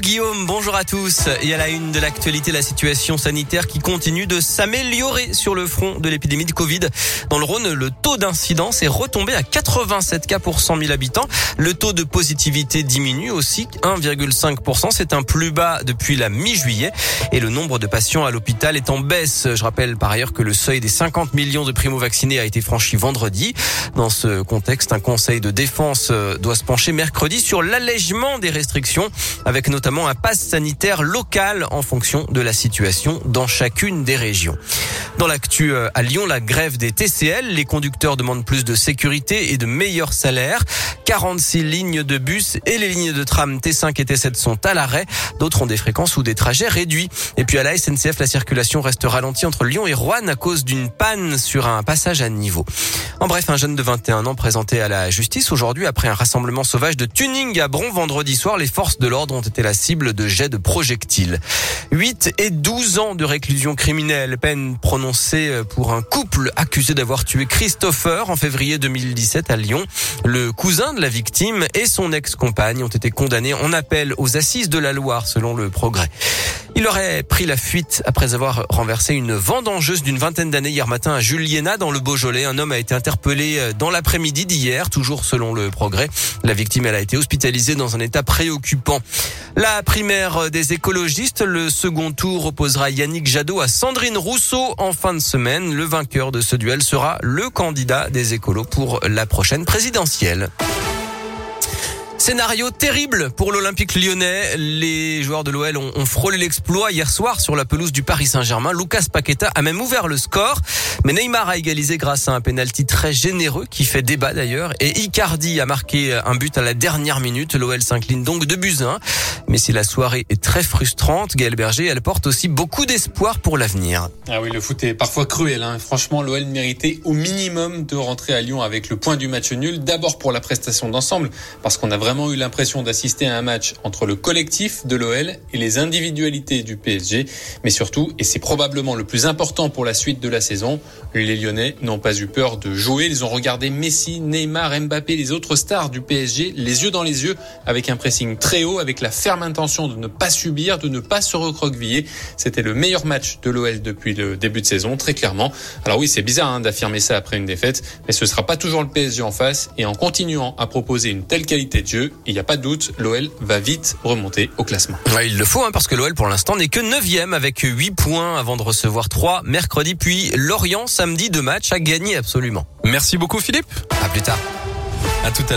Guillaume, bonjour à tous. Et à la une de l'actualité, la situation sanitaire qui continue de s'améliorer sur le front de l'épidémie de Covid. Dans le Rhône, le taux d'incidence est retombé à 87 cas pour 100 000 habitants. Le taux de positivité diminue aussi 1,5%. C'est un plus bas depuis la mi-juillet. Et le nombre de patients à l'hôpital est en baisse. Je rappelle par ailleurs que le seuil des 50 millions de primo-vaccinés a été franchi vendredi. Dans ce contexte, un conseil de défense euh, doit se pencher mercredi sur l'allègement des restrictions avec notamment notamment un pass sanitaire local en fonction de la situation dans chacune des régions. Dans l'actu euh, à Lyon, la grève des TCL, les conducteurs demandent plus de sécurité et de meilleurs salaires. 46 lignes de bus et les lignes de tram T5 et T7 sont à l'arrêt. D'autres ont des fréquences ou des trajets réduits. Et puis à la SNCF, la circulation reste ralentie entre Lyon et Rouen à cause d'une panne sur un passage à niveau. En bref, un jeune de 21 ans présenté à la justice aujourd'hui après un rassemblement sauvage de tuning à Bron vendredi soir. Les forces de l'ordre ont été la cible de jets de projectiles. 8 et 12 ans de réclusion criminelle, peine prononcée pour un couple accusé d'avoir tué Christopher en février 2017 à Lyon. Le cousin de la victime et son ex-compagne ont été condamnés en appel aux assises de la Loire selon le progrès. Il aurait pris la fuite après avoir renversé une vendangeuse d'une vingtaine d'années hier matin à Juliena dans le Beaujolais. Un homme a été interpellé euh, dans l'après-midi d'hier, toujours selon le progrès. La victime, elle a été hospitalisée dans un état préoccupant. La primaire des écologistes, le second tour opposera Yannick Jadot à Sandrine Rousseau en fin de semaine. Le vainqueur de ce duel sera le candidat des écolos pour la prochaine présidentielle. Scénario terrible pour l'Olympique lyonnais. Les joueurs de l'OL ont, frôlé l'exploit hier soir sur la pelouse du Paris Saint-Germain. Lucas Paqueta a même ouvert le score. Mais Neymar a égalisé grâce à un penalty très généreux qui fait débat d'ailleurs. Et Icardi a marqué un but à la dernière minute. L'OL s'incline donc de buts 1. Mais si la soirée est très frustrante, Gaël Berger, elle porte aussi beaucoup d'espoir pour l'avenir. Ah oui, le foot est parfois cruel. Hein. Franchement, l'OL méritait au minimum de rentrer à Lyon avec le point du match nul. D'abord pour la prestation d'ensemble, parce qu'on a vraiment eu l'impression d'assister à un match entre le collectif de l'OL et les individualités du PSG. Mais surtout, et c'est probablement le plus important pour la suite de la saison, les Lyonnais n'ont pas eu peur de jouer. Ils ont regardé Messi, Neymar, Mbappé, les autres stars du PSG, les yeux dans les yeux, avec un pressing très haut, avec la ferme intention de ne pas subir, de ne pas se recroqueviller. C'était le meilleur match de l'OL depuis le début de saison, très clairement. Alors oui, c'est bizarre hein, d'affirmer ça après une défaite, mais ce sera pas toujours le PSG en face. Et en continuant à proposer une telle qualité de jeu, il n'y a pas de doute, l'OL va vite remonter au classement. Ouais, il le faut, hein, parce que l'OL pour l'instant n'est que 9 avec 8 points avant de recevoir 3 mercredi, puis Lorient samedi, deux matchs à gagner absolument. Merci beaucoup Philippe. À plus tard. À tout à